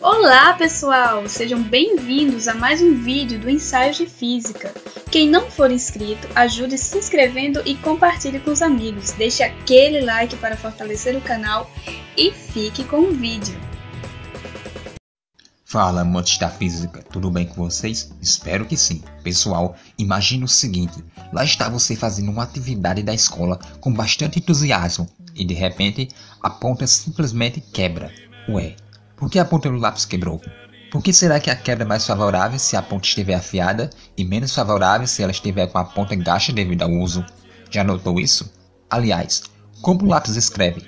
Olá pessoal, sejam bem-vindos a mais um vídeo do Ensaios de Física. Quem não for inscrito, ajude se inscrevendo e compartilhe com os amigos. Deixe aquele like para fortalecer o canal e fique com o vídeo. Fala, amantes da física, tudo bem com vocês? Espero que sim. Pessoal, imagine o seguinte: lá está você fazendo uma atividade da escola com bastante entusiasmo e de repente a ponta simplesmente quebra. Ué, por que a ponta do lápis quebrou? Por que será que a quebra é mais favorável se a ponta estiver afiada e menos favorável se ela estiver com a ponta gasta devido ao uso? Já notou isso? Aliás, como o lápis escreve?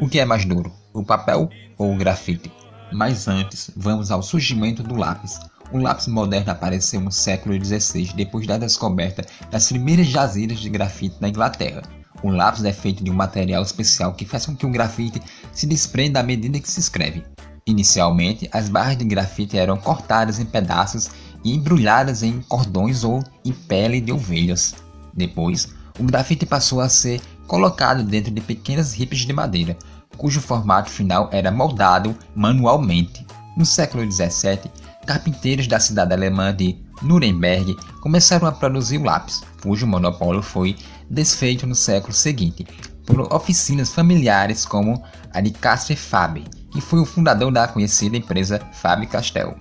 O que é mais duro, o papel ou o grafite? Mas antes, vamos ao surgimento do lápis. O lápis moderno apareceu no século XVI, depois da descoberta das primeiras jazidas de grafite na Inglaterra. O lápis é feito de um material especial que faz com que o grafite se desprenda à medida que se escreve. Inicialmente, as barras de grafite eram cortadas em pedaços e embrulhadas em cordões ou em pele de ovelhas. Depois, o grafite passou a ser colocado dentro de pequenas ripes de madeira, cujo formato final era moldado manualmente. No século XVII, carpinteiros da cidade alemã de Nuremberg começaram a produzir o lápis, cujo monopólio foi desfeito no século seguinte por oficinas familiares como a de Casper Faber, que foi o fundador da conhecida empresa Faber-Castell.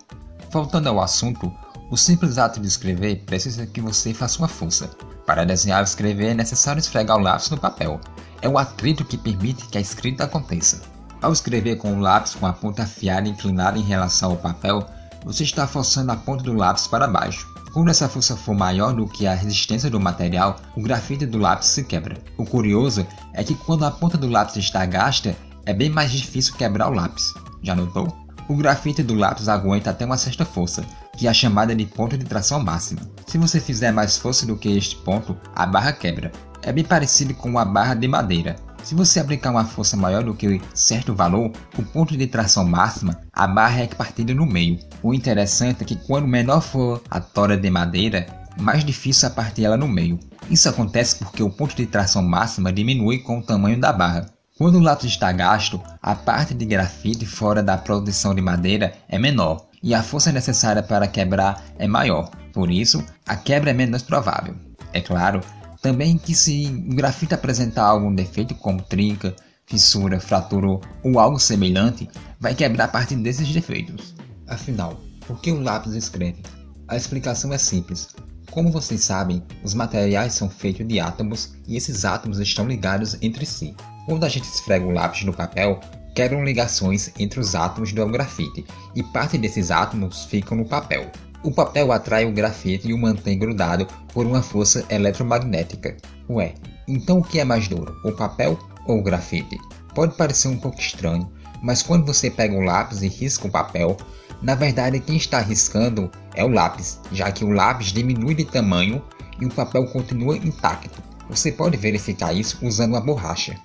Voltando ao assunto, o simples ato de escrever precisa que você faça uma força. Para desenhar ou escrever é necessário esfregar o lápis no papel. É o atrito que permite que a escrita aconteça. Ao escrever com o lápis com a ponta afiada inclinada em relação ao papel, você está forçando a ponta do lápis para baixo. Quando essa força for maior do que a resistência do material, o grafite do lápis se quebra. O curioso é que quando a ponta do lápis está gasta, é bem mais difícil quebrar o lápis. Já notou? O grafite do lápis aguenta até uma certa força, que é a chamada de ponto de tração máxima. Se você fizer mais força do que este ponto, a barra quebra. É bem parecido com uma barra de madeira. Se você aplicar uma força maior do que certo valor, o ponto de tração máxima, a barra é partida no meio. O interessante é que quanto menor for a tora de madeira, mais difícil é partir ela no meio. Isso acontece porque o ponto de tração máxima diminui com o tamanho da barra. Quando o lápis está gasto, a parte de grafite fora da produção de madeira é menor e a força necessária para quebrar é maior, por isso a quebra é menos provável. É claro, também que se o grafite apresentar algum defeito como trinca, fissura, fratura ou algo semelhante, vai quebrar a partir desses defeitos. Afinal, por que o lápis escreve? A explicação é simples. Como vocês sabem, os materiais são feitos de átomos e esses átomos estão ligados entre si. Quando a gente esfrega o lápis no papel, quebram ligações entre os átomos do grafite e parte desses átomos ficam no papel. O papel atrai o grafite e o mantém grudado por uma força eletromagnética. Ué, então o que é mais duro, o papel ou o grafite? Pode parecer um pouco estranho, mas quando você pega o lápis e risca o papel, na verdade, quem está riscando é o lápis, já que o lápis diminui de tamanho e o papel continua intacto. Você pode verificar isso usando uma borracha.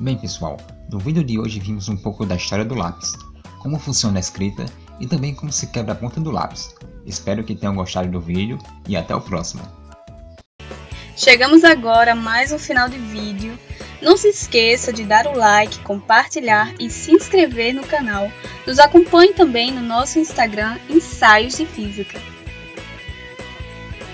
Bem pessoal, no vídeo de hoje vimos um pouco da história do lápis, como funciona a escrita e também como se quebra a ponta do lápis. Espero que tenham gostado do vídeo e até o próximo. Chegamos agora a mais um final de vídeo. Não se esqueça de dar o like, compartilhar e se inscrever no canal. Nos acompanhe também no nosso Instagram Ensaios de Física.